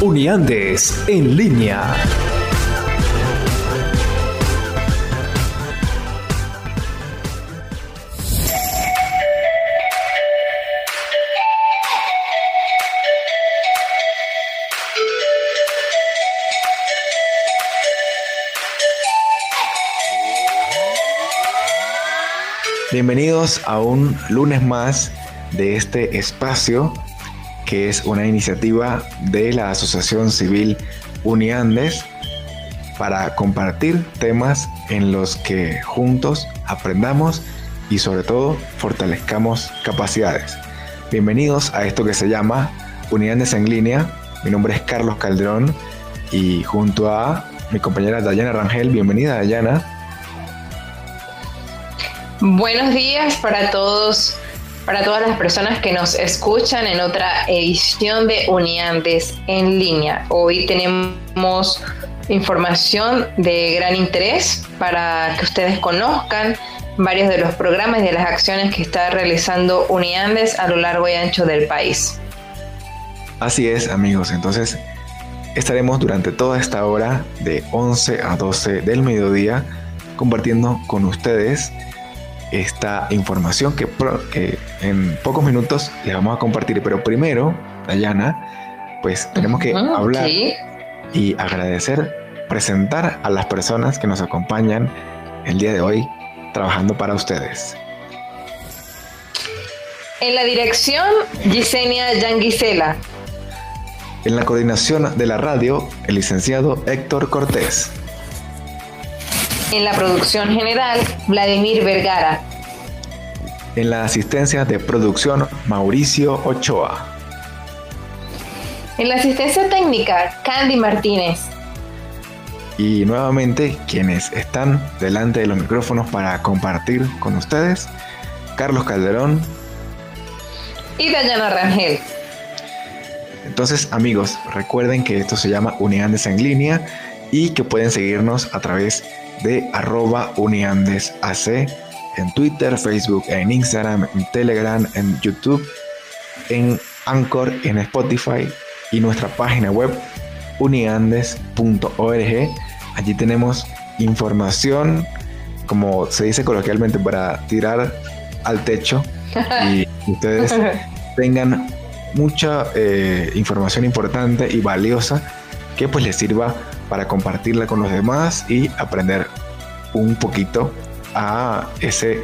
Uniandes en línea. Bienvenidos a un lunes más de este espacio que es una iniciativa de la Asociación Civil Uniandes para compartir temas en los que juntos aprendamos y sobre todo fortalezcamos capacidades. Bienvenidos a esto que se llama Uniandes en línea. Mi nombre es Carlos Calderón y junto a mi compañera Dayana Rangel, bienvenida Dayana. Buenos días para todos, para todas las personas que nos escuchan en otra edición de Uniantes en línea. Hoy tenemos información de gran interés para que ustedes conozcan varios de los programas y de las acciones que está realizando Uniandes a lo largo y ancho del país. Así es, amigos. Entonces, estaremos durante toda esta hora de 11 a 12 del mediodía compartiendo con ustedes esta información que, en pocos minutos les vamos a compartir. Pero primero, Dayana, pues tenemos que hablar y agradecer, presentar a las personas que nos acompañan el día de hoy trabajando para ustedes. En la dirección, Gisenia Yanguisela. En la coordinación de la radio, el licenciado Héctor Cortés. En la producción general, Vladimir Vergara. En la asistencia de producción, Mauricio Ochoa. En la asistencia técnica, Candy Martínez. Y nuevamente, quienes están delante de los micrófonos para compartir con ustedes, Carlos Calderón y Dayana Rangel. Entonces, amigos, recuerden que esto se llama Uniandes en línea y que pueden seguirnos a través de arroba uniandesac en Twitter, Facebook, en Instagram, en Telegram, en YouTube, en Anchor, en Spotify y nuestra página web uniandes.org. Allí tenemos información, como se dice coloquialmente, para tirar al techo y ustedes tengan mucha eh, información importante y valiosa que pues les sirva para compartirla con los demás y aprender un poquito a ese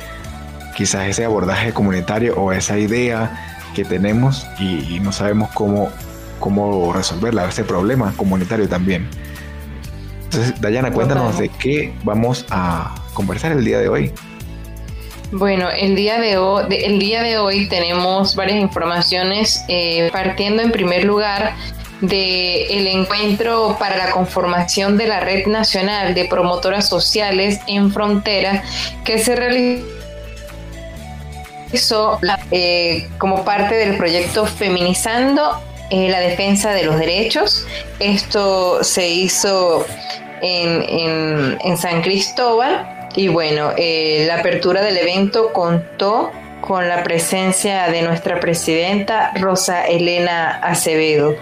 quizás ese abordaje comunitario o esa idea que tenemos y, no sabemos cómo, cómo resolverla, ese problema comunitario también. Entonces, Dayana, cuéntanos de qué vamos a conversar el día de hoy. Bueno, el día de hoy, el día de hoy tenemos varias informaciones, eh, partiendo en primer lugar del encuentro para la conformación de la Red Nacional de Promotoras Sociales en Frontera que se realizó eh, como parte del proyecto Feminizando eh, la Defensa de los Derechos. Esto se hizo en, en, San Cristóbal y bueno, eh, la apertura del evento contó con la presencia de nuestra presidenta Rosa Elena Acevedo.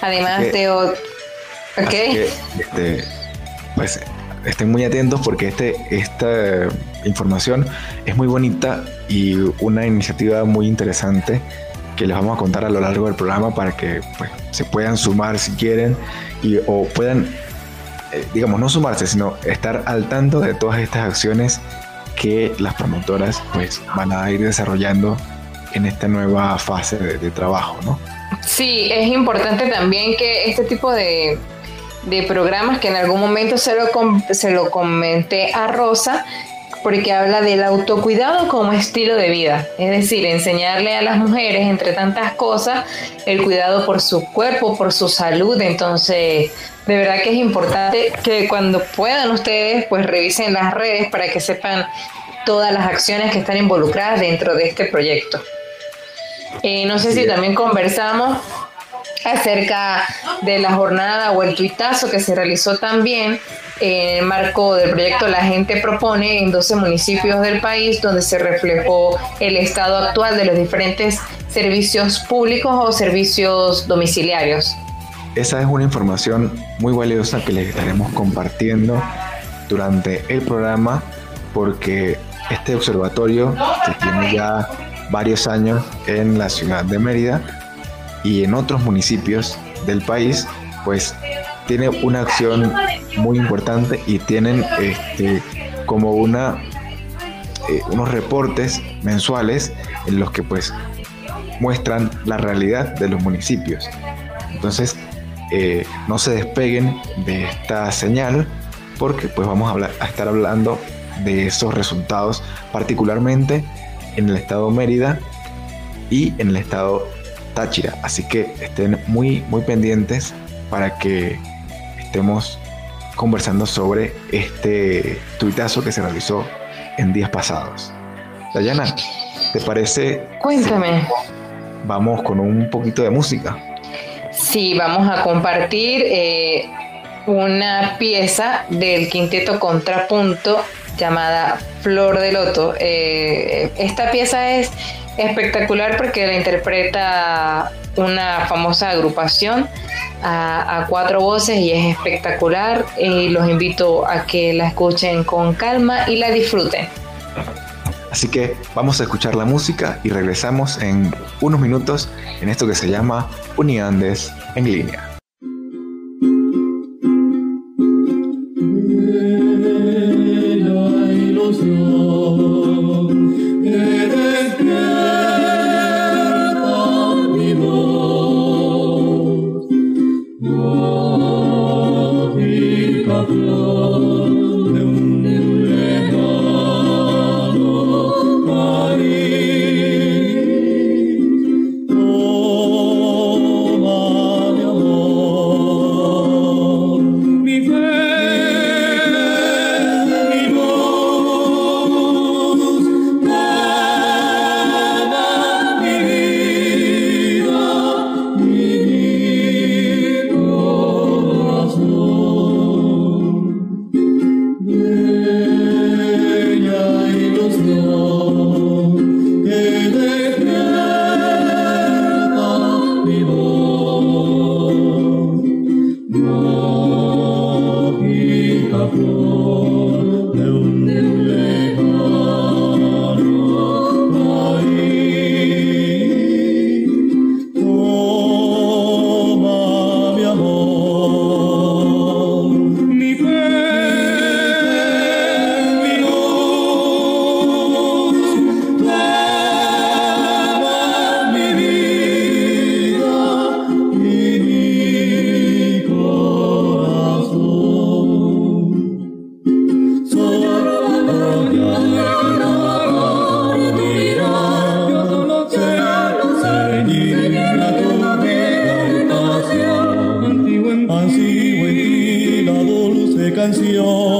Además de... Okay. este, pues estén muy atentos porque este, esta información es muy bonita y una iniciativa muy interesante que les vamos a contar a lo largo del programa para que pues, se puedan sumar si quieren y, o puedan, eh, digamos, no sumarse, sino estar al tanto de todas estas acciones que las promotoras pues van a ir desarrollando en esta nueva fase de, trabajo, ¿no? Sí, es importante también que este tipo de, de programas que en algún momento se lo, se lo comenté a Rosa, porque habla del autocuidado como estilo de vida, es decir, enseñarle a las mujeres, entre tantas cosas, el cuidado por su cuerpo, por su salud, entonces de verdad que es importante que cuando puedan ustedes pues revisen las redes para que sepan todas las acciones que están involucradas dentro de este proyecto. Eh, no sé si también conversamos acerca de la jornada o el tuitazo que se realizó también en el marco del proyecto La Gente Propone en 12 municipios del país, donde se reflejó el estado actual de los diferentes servicios públicos o servicios domiciliarios. Esa es una información muy valiosa que les estaremos compartiendo durante el programa porque este observatorio que tiene ya varios años en la ciudad de Mérida y en otros municipios del país, pues tiene una acción muy importante y tienen este, como una eh, unos reportes mensuales en los que pues muestran la realidad de los municipios. Entonces, eh, no se despeguen de esta señal porque pues vamos a, a estar hablando de esos resultados, particularmente en el estado Mérida y en el estado Táchira. Así que estén muy, muy pendientes para que estemos conversando sobre este tuitazo que se realizó en días pasados. Dayana, ¿te parece? Cuéntame. Vamos con un poquito de música. Sí, vamos a compartir eh, una pieza del quinteto Contrapunto llamada Flor de Loto. Eh, esta pieza es espectacular porque la interpreta una famosa agrupación a, cuatro voces y es espectacular. Y los invito a que la escuchen con calma y la disfruten. Así que vamos a escuchar la música y regresamos en unos minutos en esto que se llama Uniandes en línea. canción.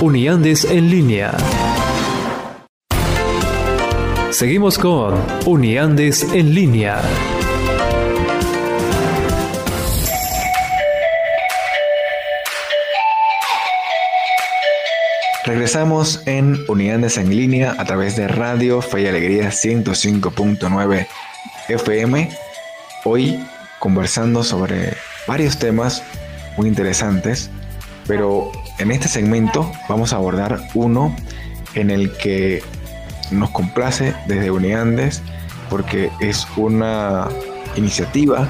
Uniandes en línea. Seguimos con Uniandes en línea. Regresamos en Uniandes en línea a través de Radio Fe y Alegría 105.9 FM. Hoy conversando sobre varios temas muy interesantes, pero en este segmento vamos a abordar uno en el que nos complace desde Uniandes porque es una iniciativa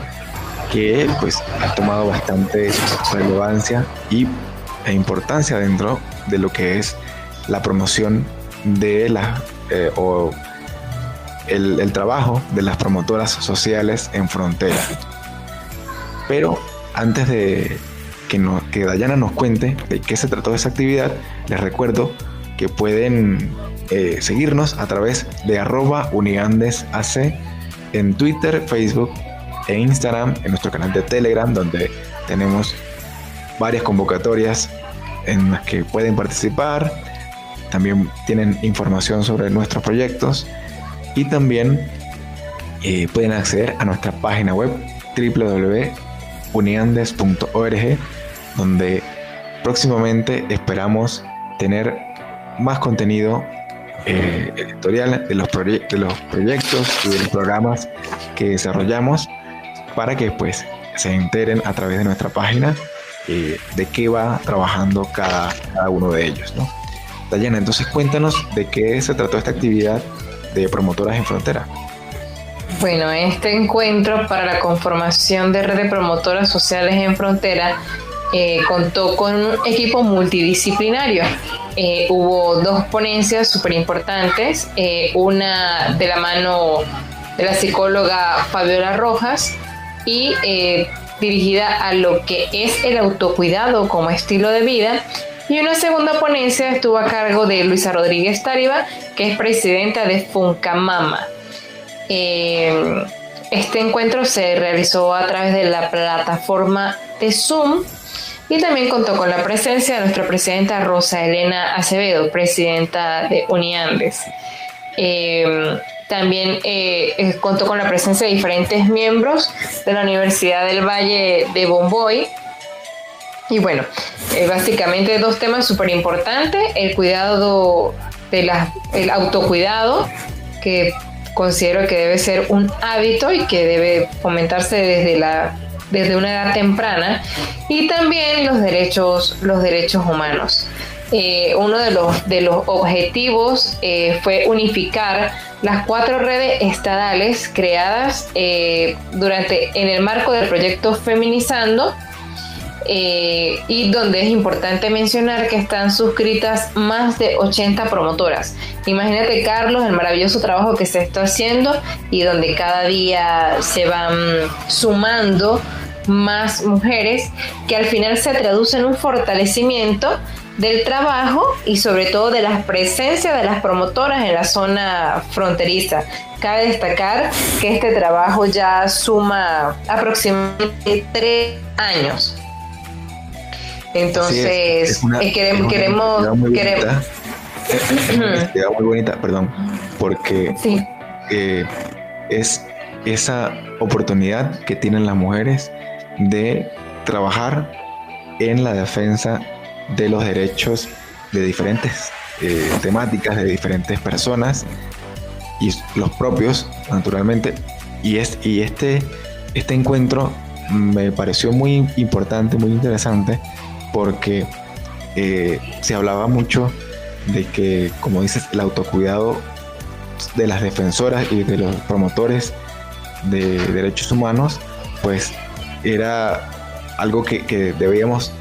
que pues ha tomado bastante relevancia y, e importancia dentro de lo que es la promoción de la eh, o el, el, trabajo de las promotoras sociales en frontera. Pero antes de que, Dayana nos cuente de qué se trató esa actividad, les recuerdo que pueden eh, seguirnos a través de arroba uniandesac en Twitter, Facebook e Instagram, en nuestro canal de Telegram, donde tenemos varias convocatorias en las que pueden participar. También tienen información sobre nuestros proyectos y también eh, pueden acceder a nuestra página web www.uniandes.org donde próximamente esperamos tener más contenido eh, editorial de los, proyectos y de los programas que desarrollamos para que pues se enteren a través de nuestra página eh, de qué va trabajando cada, cada uno de ellos. ¿no? Dayana, entonces cuéntanos de qué se trató esta actividad de promotoras en frontera. Bueno, este encuentro para la conformación de red de promotoras sociales en frontera eh, contó con un equipo multidisciplinario. Eh, hubo dos ponencias súper importantes, eh, una de la mano de la psicóloga Fabiola Rojas y dirigida a lo que es el autocuidado como estilo de vida. Y una segunda ponencia estuvo a cargo de Luisa Rodríguez Tariba, que es presidenta de Funcamama. este encuentro se realizó a través de la plataforma de Zoom y también contó con la presencia de nuestra presidenta Rosa Elena Acevedo, presidenta de Uniandes. Em, también eh, eh, contó con la presencia de diferentes miembros de la Universidad del Valle de Bomboy. Y bueno, eh, básicamente dos temas súper importantes, el cuidado de la, el autocuidado, que considero que debe ser un hábito y que debe fomentarse desde la desde una edad temprana y también los derechos, los derechos humanos. Eh, uno de los, de los objetivos eh, fue unificar las cuatro redes estadales creadas eh, durante en el marco del proyecto Feminizando y donde es importante mencionar que están suscritas más de 80 promotoras. Imagínate Carlos el maravilloso trabajo que se está haciendo y donde cada día se van sumando más mujeres, que al final se traduce en un fortalecimiento del trabajo y sobre todo de la presencia de las promotoras en la zona fronteriza. Cabe destacar que este trabajo ya suma aproximadamente tres años. Entonces, queremos, queremos, muy bonita, muy bonita, perdón, porque eh, es esa oportunidad que tienen las mujeres de trabajar en la defensa de los derechos de diferentes eh, temáticas, de diferentes personas y los propios, naturalmente. Y, es, y este, este encuentro me pareció muy importante, muy interesante, porque eh, se hablaba mucho de que, como dices, el autocuidado de las defensoras y de los promotores de derechos humanos, pues era algo que, debíamos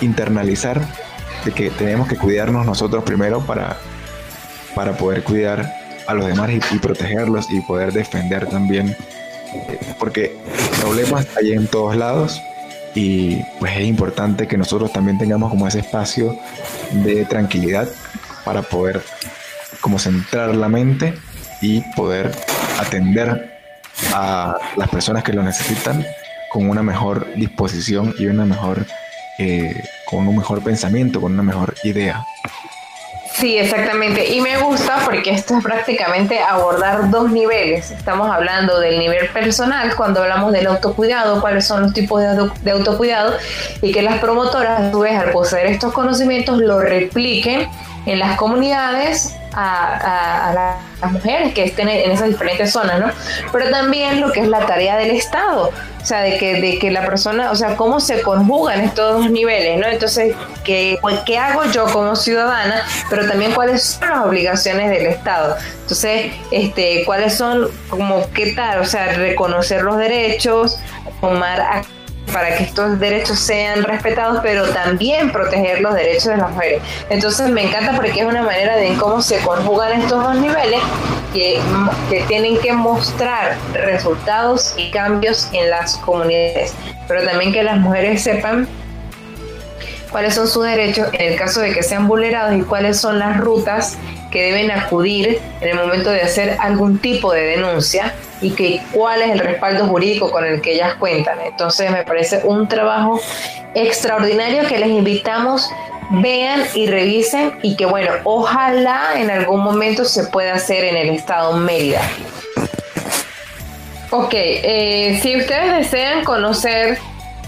internalizar, de que teníamos que cuidarnos nosotros primero para para poder cuidar a los demás y, protegerlos y poder defender también, eh, porque problemas hay en todos lados y pues es importante que nosotros también tengamos como ese espacio de tranquilidad para poder como centrar la mente y poder atender a las personas que lo necesitan con una mejor disposición y una mejor eh, con un mejor pensamiento, con una mejor idea. Sí, exactamente. Y me gusta porque esto es prácticamente abordar dos niveles. Estamos hablando del nivel personal cuando hablamos del autocuidado, cuáles son los tipos de, autocuidado y que las promotoras, a su vez, al poseer estos conocimientos, lo repliquen en las comunidades a, las mujeres que estén en esas diferentes zonas, ¿no? Pero también lo que es la tarea del Estado, o sea, de que, de que la persona, o sea, cómo se conjugan estos dos niveles, ¿no? Entonces, ¿qué, pues, ¿qué hago yo como ciudadana? Pero también cuáles son las obligaciones del Estado. Entonces, este, cuáles son, como, qué tal, o sea, reconocer los derechos, tomar acción para que estos derechos sean respetados, pero también proteger los derechos de las mujeres. Entonces me encanta porque es una manera de cómo se conjugan estos dos niveles que, que tienen que mostrar resultados y cambios en las comunidades, pero también que las mujeres sepan cuáles son sus derechos en el caso de que sean vulnerados y cuáles son las rutas que deben acudir en el momento de hacer algún tipo de denuncia y que cuál es el respaldo jurídico con el que ellas cuentan. Entonces me parece un trabajo extraordinario que les invitamos vean y revisen y que bueno, ojalá en algún momento se pueda hacer en el estado Mérida. Ok, eh, si ustedes desean conocer,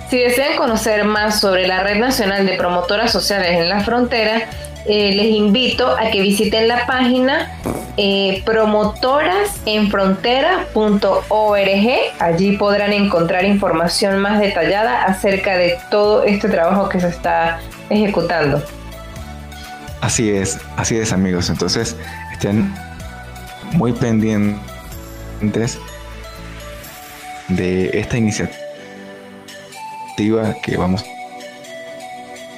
si desean conocer más sobre la Red Nacional de Promotoras Sociales en la Frontera, eh, les invito a que visiten la página eh, promotorasenfrontera.org. Allí podrán encontrar información más detallada acerca de todo este trabajo que se está ejecutando. Así es, así es amigos. Entonces estén muy pendientes de esta iniciativa que vamos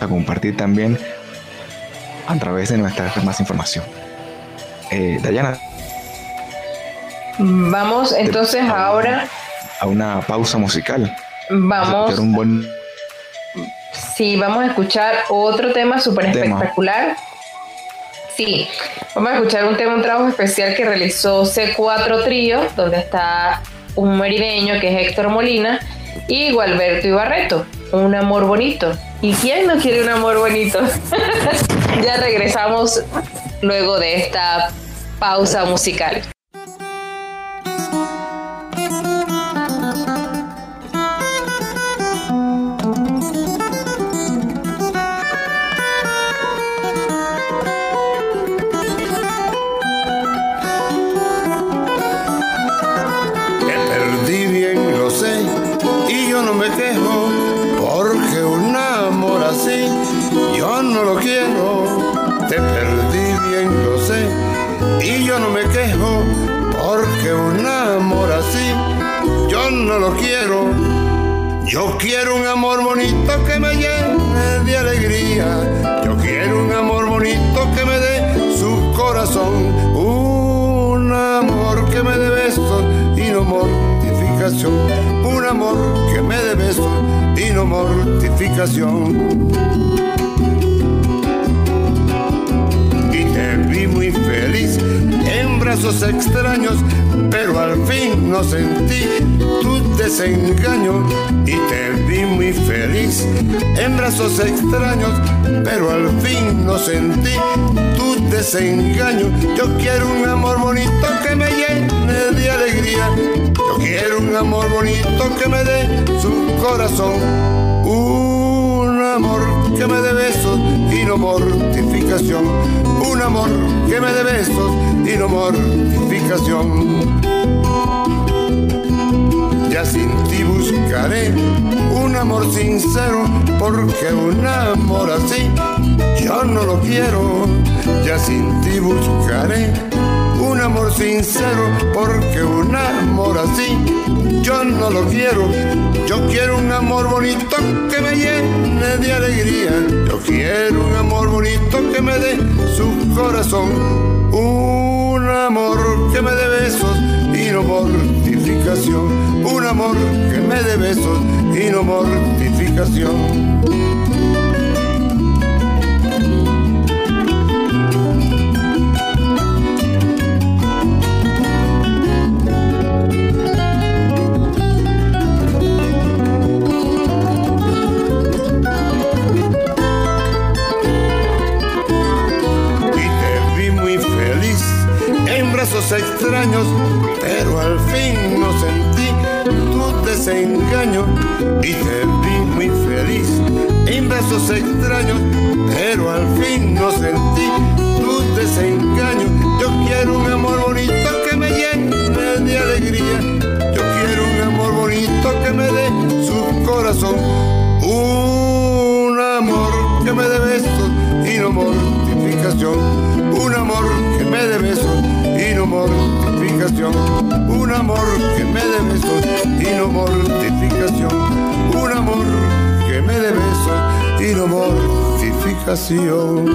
a compartir también a través de nuestra más información. Eh, Dayana. Vamos entonces ahora a una pausa musical. Vamos. A un buen... Sí, vamos a escuchar otro tema súper espectacular. Sí, vamos a escuchar un tema, un trabajo especial que realizó C4 Trío, donde está un merideño que es Héctor Molina y Gualberto Ibarreto, un amor bonito. ¿Y quién no quiere un amor bonito? ya regresamos luego de esta pausa musical. Yo quiero un amor bonito que me llene de alegría. Yo quiero un amor bonito que me dé su corazón. Un amor que me dé besos y no mortificación. Un amor que me dé besos y no mortificación. En brazos extraños pero al fin no sentí tu desengaño y te vi muy feliz en brazos extraños, pero al fin no sentí tu desengaño. Yo quiero un amor bonito que me llene de alegría, yo quiero un amor bonito que me dé su corazón, un amor que me dé besos y no mortificación, un amor que me dé besos y no mortificación. Ya sin ti buscaré un amor sincero, porque un amor así yo no lo quiero. Ya sin ti buscaré un amor sincero, porque un amor así yo no lo quiero. Yo quiero un amor bonito que me llene de alegría. Yo quiero un amor bonito que me dé su corazón. Un amor que me dé besos y no mortificación. Extraños, pero al fin no sentí tu desengaño. Y te vi muy feliz en brazos extraños, pero al fin no sentí tu desengaño. Yo quiero un amor bonito que me llene de alegría, yo quiero un amor bonito que me dé su corazón, un amor que me dé besos y no mortificación, un amor que me dé besos no mortificación. Un amor que me dé besos y no mortificación. Un amor que me dé besos y no mortificación.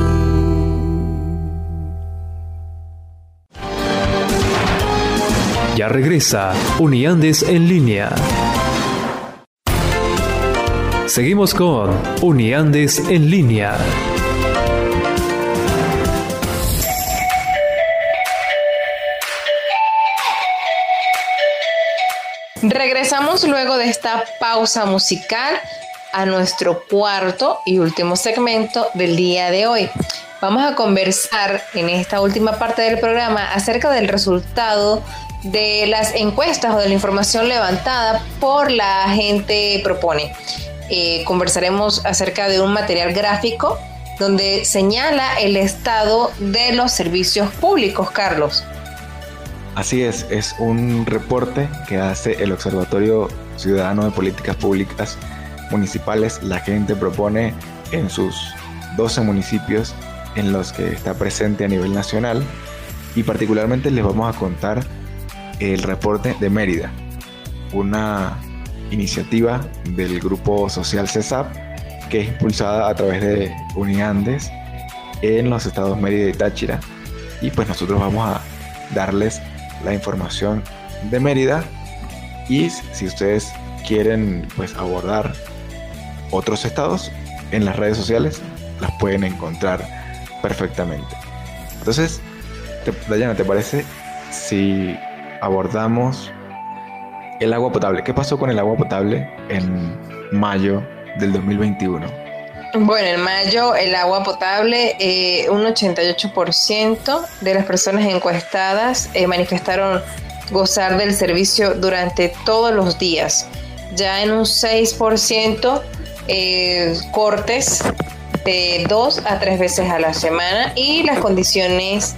Ya regresa Uniandes en línea. Seguimos con Uniandes en línea. Regresamos luego de esta pausa musical a nuestro cuarto y último segmento del día de hoy. Vamos a conversar en esta última parte del programa acerca del resultado de las encuestas o de la información levantada por la gente propone. Eh, conversaremos acerca de un material gráfico donde señala el estado de los servicios públicos, Carlos. Así es, es un reporte que hace el Observatorio Ciudadano de Políticas Públicas Municipales. La gente propone en sus 12 municipios en los que está presente a nivel nacional y particularmente les vamos a contar el reporte de Mérida, una iniciativa del grupo social CESAP que es impulsada a través de Uniandes en los estados Mérida y Táchira y pues nosotros vamos a darles la información de Mérida y si ustedes quieren pues abordar otros estados en las redes sociales las pueden encontrar perfectamente. Entonces, Dayana, ¿te parece si abordamos el agua potable? ¿Qué pasó con el agua potable en mayo del 2021? Bueno, en mayo el agua potable, eh, un 88% de las personas encuestadas eh, manifestaron gozar del servicio durante todos los días. Ya en un 6% eh, cortes de dos a tres veces a la semana y las condiciones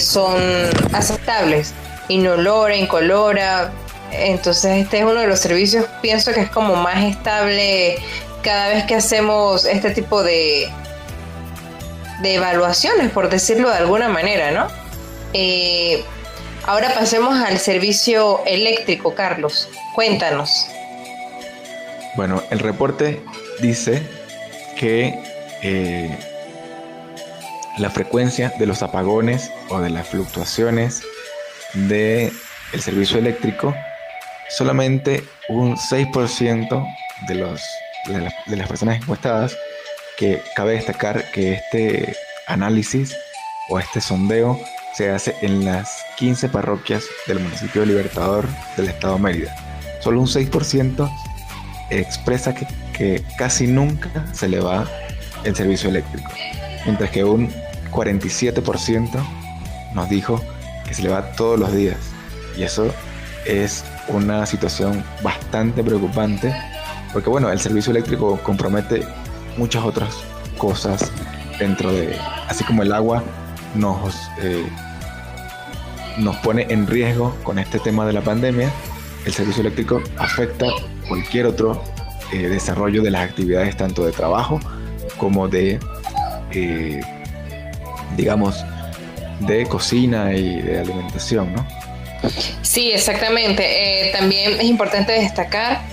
son aceptables, inolora, incolora. Entonces este es uno de los servicios, pienso que es como más estable cada vez que hacemos este tipo de, de evaluaciones, por decirlo de alguna manera, ¿no? Eh, ahora pasemos al servicio eléctrico, Carlos. Cuéntanos. Bueno, el reporte dice que eh, la frecuencia de los apagones o de las fluctuaciones del el servicio eléctrico, solamente un 6% de los de, las personas encuestadas, que cabe destacar que este análisis o este sondeo se hace en las 15 parroquias del municipio de Libertador del estado de Mérida. Solo un 6% expresa que, que, casi nunca se le va el servicio eléctrico, mientras que un 47% nos dijo que se le va todos los días. Y eso es una situación bastante preocupante porque bueno, el servicio eléctrico compromete muchas otras cosas dentro de, así como el agua nos, eh, nos pone en riesgo con este tema de la pandemia, el servicio eléctrico afecta cualquier otro eh, desarrollo de las actividades tanto de trabajo como de, eh, digamos, de cocina y de alimentación, ¿no? Sí, exactamente. También es importante destacar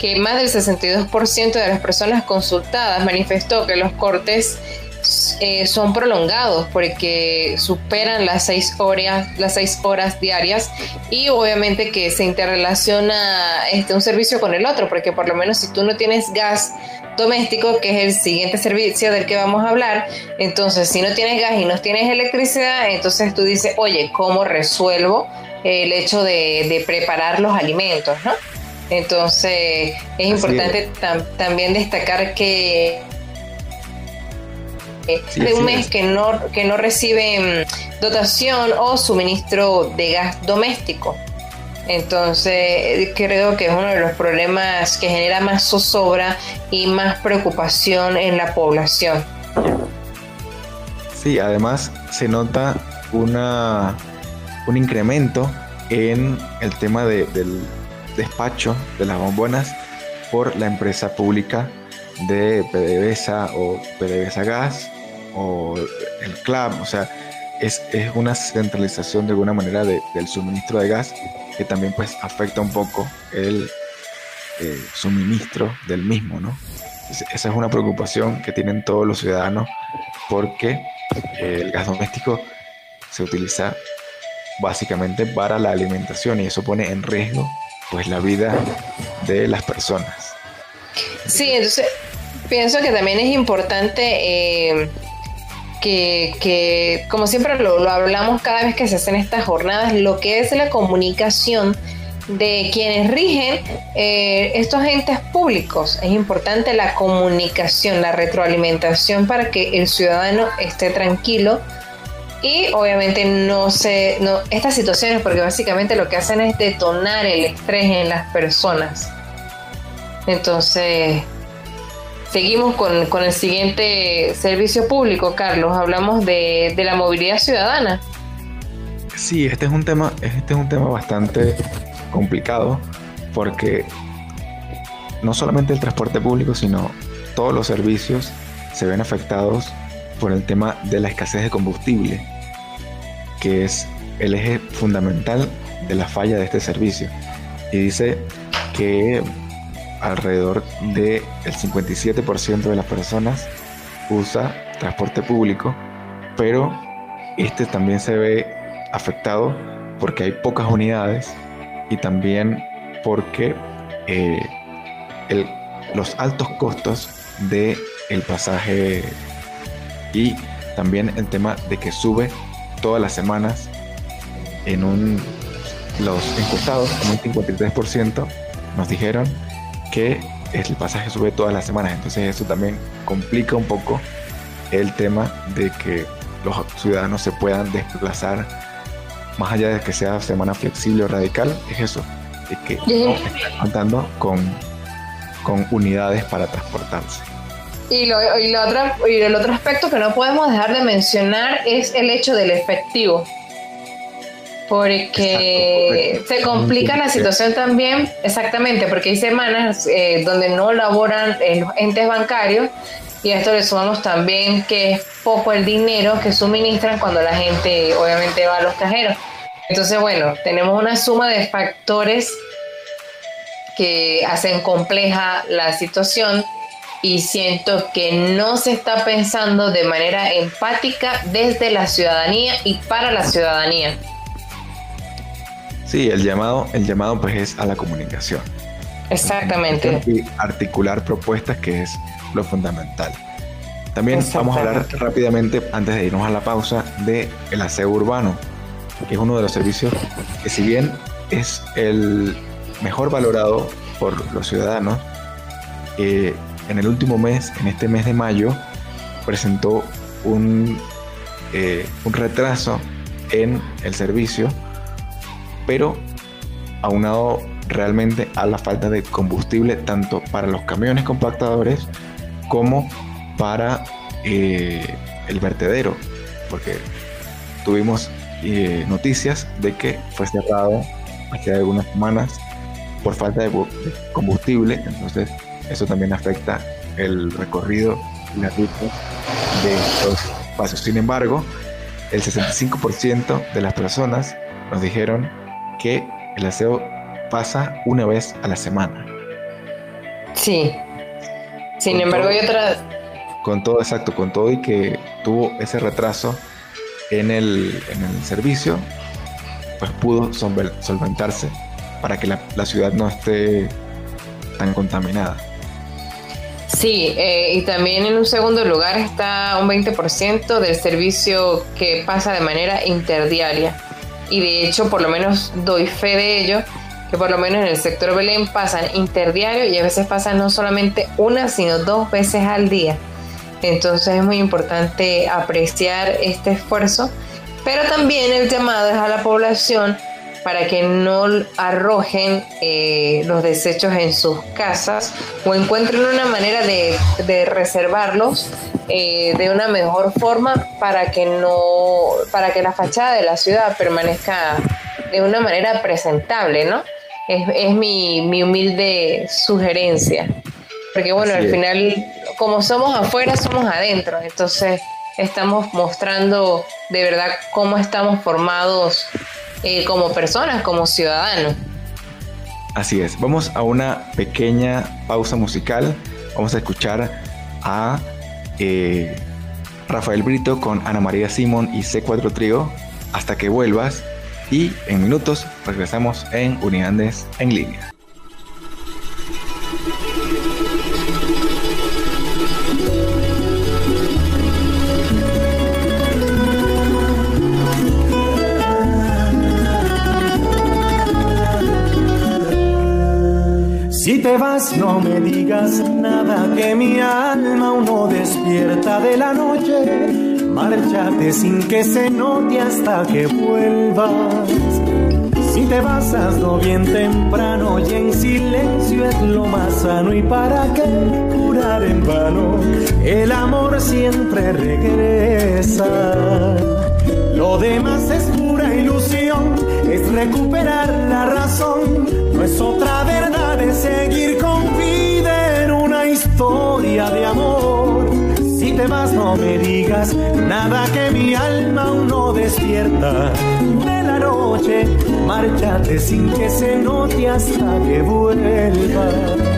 que más del 62% de las personas consultadas manifestó que los cortes eh, son prolongados porque superan las seis horas, las seis horas diarias y obviamente que se interrelaciona este, un servicio con el otro, porque por lo menos si tú no tienes gas doméstico, que es el siguiente servicio del que vamos a hablar, entonces si no tienes gas y no tienes electricidad, entonces tú dices, oye, ¿cómo resuelvo el hecho de, preparar los alimentos? ¿no? Entonces es importante también destacar que de un mes que no, que no reciben dotación o suministro de gas doméstico. Entonces, creo que es uno de los problemas que genera más zozobra y más preocupación en la población. Sí, además se nota una, un incremento en el tema del despacho de las bombonas por la empresa pública de PDVSA o PDVSA Gas o el CLAP, o sea, es, una centralización de alguna manera del suministro de gas que también pues afecta un poco el eh, suministro del mismo, ¿no? esa es una preocupación que tienen todos los ciudadanos porque eh, el gas doméstico se utiliza básicamente para la alimentación y eso pone en riesgo pues la vida de las personas. Sí, entonces pienso que también es importante eh, que, como siempre lo, hablamos cada vez que se hacen estas jornadas, lo que es la comunicación de quienes rigen eh, estos entes públicos. Es importante la comunicación, la retroalimentación para que el ciudadano esté tranquilo y obviamente no se no estas situaciones porque básicamente lo que hacen es detonar el estrés en las personas. Entonces, Seguimos con, con, el siguiente servicio público, Carlos. Hablamos de, de, la movilidad ciudadana. Sí, este es un tema, este es un tema bastante complicado porque no solamente el transporte público, sino todos los servicios se ven afectados por el tema de la escasez de combustible, que es el eje fundamental de la falla de este servicio. Y dice que alrededor del 57% de las personas usa transporte público, pero este también se ve afectado porque hay pocas unidades y también porque eh, los altos costos de el pasaje y también el tema de que sube todas las semanas en un los encuestados en un 53% nos dijeron que el pasaje sube todas las semanas, entonces eso también complica un poco el tema de que los ciudadanos se puedan desplazar más allá de que sea semana flexible o radical, es eso, es que están contando con, con unidades para transportarse. Y, lo, y, lo otro, y el otro aspecto que no podemos dejar de mencionar es el hecho del efectivo. Porque se complica la situación también, exactamente, porque hay semanas eh, donde no laboran los entes bancarios y a esto le sumamos también que es poco el dinero que suministran cuando la gente obviamente va a los cajeros. Entonces, bueno, tenemos una suma de factores que hacen compleja la situación y siento que no se está pensando de manera empática desde la ciudadanía y para la ciudadanía. Sí, el llamado, el llamado pues es a la comunicación. Exactamente. Y articular propuestas, que es lo fundamental. También vamos a hablar rápidamente, antes de irnos a la pausa, de el aseo urbano, que es uno de los servicios que si bien es el mejor valorado por los ciudadanos, eh, en el último mes, en este mes de mayo, presentó un, eh, un retraso en el servicio pero aunado realmente a la falta de combustible tanto para los camiones compactadores como para eh, el vertedero, porque tuvimos eh, noticias de que fue cerrado hace algunas semanas por falta de combustible, entonces eso también afecta el recorrido y la ruta de los espacios. Sin embargo, el 65% de las personas nos dijeron que el aseo pasa una vez a la semana. Sí. Sin embargo, hay otras... Con todo, exacto, con todo y que tuvo ese retraso en el, en el servicio, pues pudo solventarse para que la, ciudad no esté tan contaminada. Sí, eh, y también en un segundo lugar está un 20% del servicio que pasa de manera interdiaria. Y de hecho, por lo menos doy fe de ello, que por lo menos en el sector Belén pasan interdiario y a veces pasan no solamente una, sino dos veces al día. Entonces es muy importante apreciar este esfuerzo, pero también el llamado es a la población para que no arrojen eh, los desechos en sus casas o encuentren una manera de, reservarlos eh, de una mejor forma para que no para que la fachada de la ciudad permanezca de una manera presentable, ¿no? Es, mi, humilde sugerencia. Porque bueno, al final, como somos afuera, somos adentro. Entonces, estamos mostrando de verdad cómo estamos formados eh, como personas, como ciudadanos. Así es, vamos a una pequeña pausa musical. Vamos a escuchar a eh, Rafael Brito con Ana María Simón y C4 Trío hasta que vuelvas y en minutos regresamos en Unidades en línea. Si te vas, no me digas nada, que mi alma aún no despierta de la noche. Márchate sin que se note hasta que vuelvas. Si te vas, hazlo bien temprano y en silencio es lo más sano. ¿Y para qué curar en vano? El amor siempre regresa. Lo demás es pura ilusión, es recuperar la razón, no es otra verdad de seguir con vida en una historia de amor. Si te vas no me digas nada que mi alma aún no despierta de la noche, márchate sin que se note hasta que vuelva.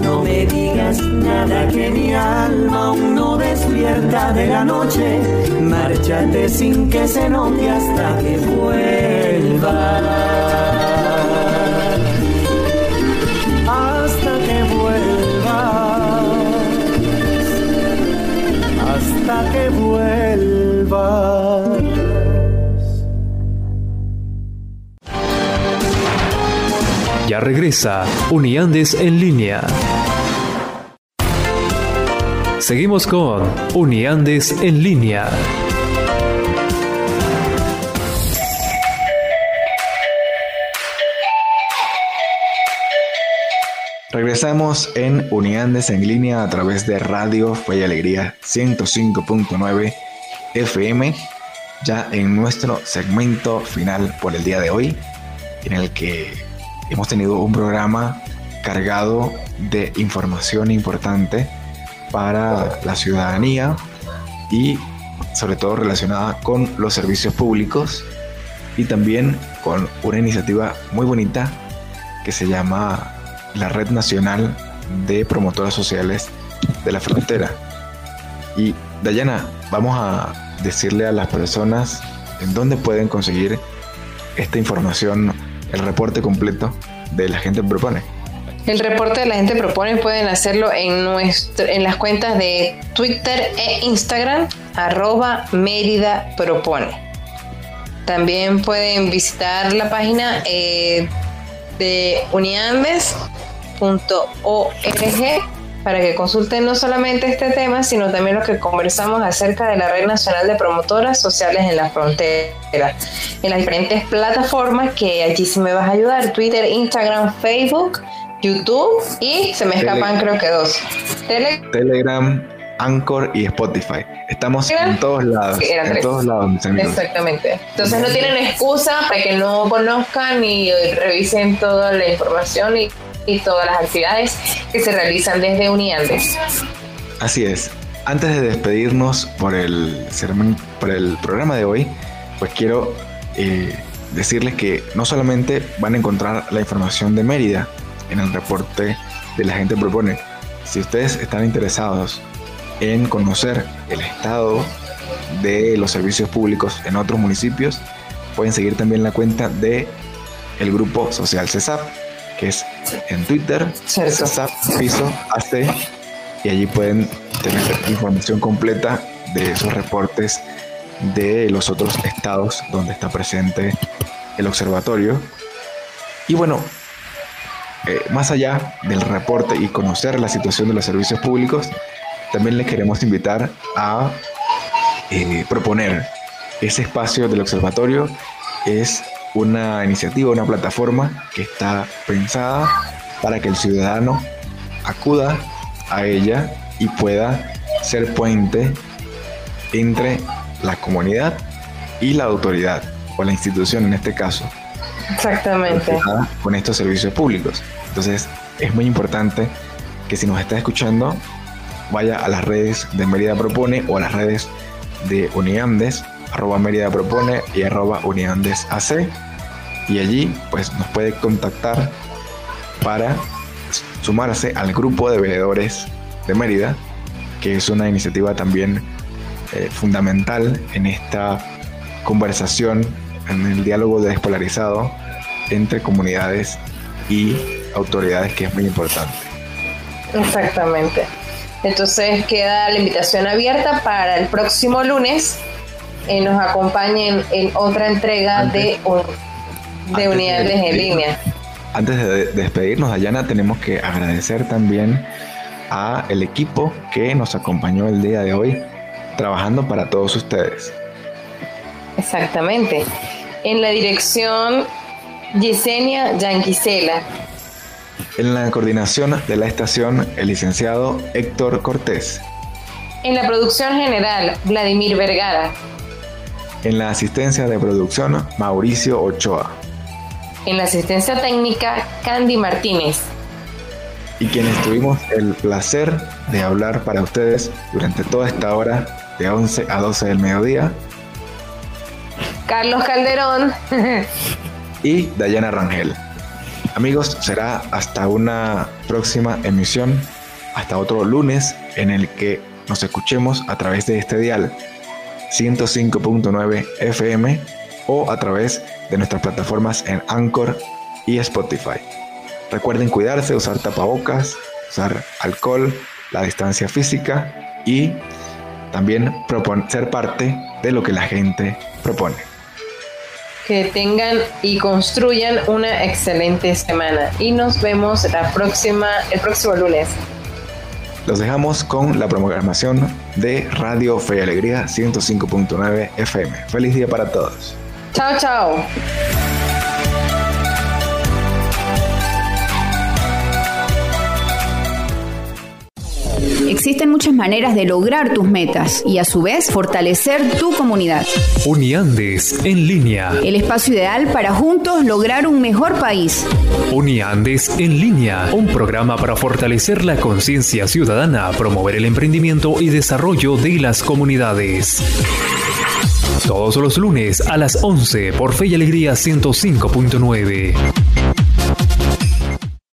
No me digas nada que mi alma aún no despierta de la noche. Márchate sin que se note hasta que vuelva. Hasta que vuelva. Hasta que vuelva. Regresa Uniandes en línea. Seguimos con Uniandes en línea. Regresamos en Uniandes en línea a través de Radio Fe y Alegría 105.9 FM, ya en nuestro segmento final por el día de hoy, en el que hemos tenido un programa cargado de información importante para la ciudadanía y sobre todo relacionada con los servicios públicos y también con una iniciativa muy bonita que se llama la Red Nacional de Promotoras Sociales de la Frontera. Y Dayana, vamos a decirle a las personas en dónde pueden conseguir esta información, el reporte completo de la gente propone. El reporte de la gente propone pueden hacerlo en, nuestro, en las cuentas de Twitter e Instagram, arroba Mérida Propone. También pueden visitar la página eh, de uniandes.org para que consulten no solamente este tema, sino también lo que conversamos acerca de la Red Nacional de Promotoras Sociales en la Frontera, en las diferentes plataformas que allí sí me vas a ayudar, Twitter, Instagram, Facebook, YouTube y se me escapan creo que dos. Telegram, Anchor y Spotify. Estamos en todos lados. en todos lados, Exactamente. Entonces no tienen excusa para que no conozcan y revisen toda la información y y todas las actividades que se realizan desde Uniandes. Así es. Antes de despedirnos por el, por el programa de hoy, pues quiero eh, decirles que no solamente van a encontrar la información de Mérida en el reporte de la gente propone, si ustedes están interesados en conocer el estado de los servicios públicos en otros municipios, pueden seguir también la cuenta de el grupo social CESAP que es en Twitter, Cierto. Piso AC, y allí pueden tener información completa de esos reportes de los otros estados donde está presente el observatorio. Y bueno, eh, más allá del reporte y conocer la situación de los servicios públicos, también les queremos invitar a eh, proponer ese espacio del observatorio es una iniciativa, una plataforma que está pensada para que el ciudadano acuda a ella y pueda ser puente entre la comunidad y la autoridad o la institución en este caso. Exactamente. Con estos servicios públicos. Entonces es muy importante que si nos está escuchando vaya a las redes de Mérida Propone o a las redes de Uniandes, arroba Mérida Propone y arroba Uniandes AC y allí pues nos puede contactar para sumarse al grupo de veedores de Mérida, que es una iniciativa también eh, fundamental en esta conversación, en el diálogo despolarizado entre comunidades y autoridades, que es muy importante. Exactamente. Entonces queda la invitación abierta para el próximo lunes eh, nos acompañen en otra entrega de de unidades en línea. Antes de despedirnos, Dayana, tenemos que agradecer también a el equipo que nos acompañó el día de hoy trabajando para todos ustedes. Exactamente. En la dirección Yesenia Yanquisela. En la coordinación de la estación, el licenciado Héctor Cortés. En la producción general, Vladimir Vergara. En la asistencia de producción, Mauricio Ochoa. En la asistencia técnica, Candy Martínez. Y quienes tuvimos el placer de hablar para ustedes durante toda esta hora, de 11 a 12 del mediodía. Carlos Calderón. y Dayana Rangel. Amigos, será hasta una próxima emisión, hasta otro lunes en el que nos escuchemos a través de este dial 105.9 FM o a través de nuestras plataformas en Anchor y Spotify. Recuerden cuidarse, usar tapabocas, usar alcohol, la distancia física y también ser parte de lo que la gente propone. Que tengan y construyan una excelente semana y nos vemos la próxima, el próximo lunes. Los dejamos con la programación de Radio Fe y Alegría 105.9 FM. Feliz día para todos. Chao, chao. existen muchas maneras de lograr tus metas y a su vez fortalecer tu comunidad. Uniandes en línea. El espacio ideal para juntos lograr un mejor país. Uniandes en línea, un programa para fortalecer la conciencia ciudadana, promover el emprendimiento y desarrollo de las comunidades. Todos los lunes a las 11 por Fe y Alegría 105.9.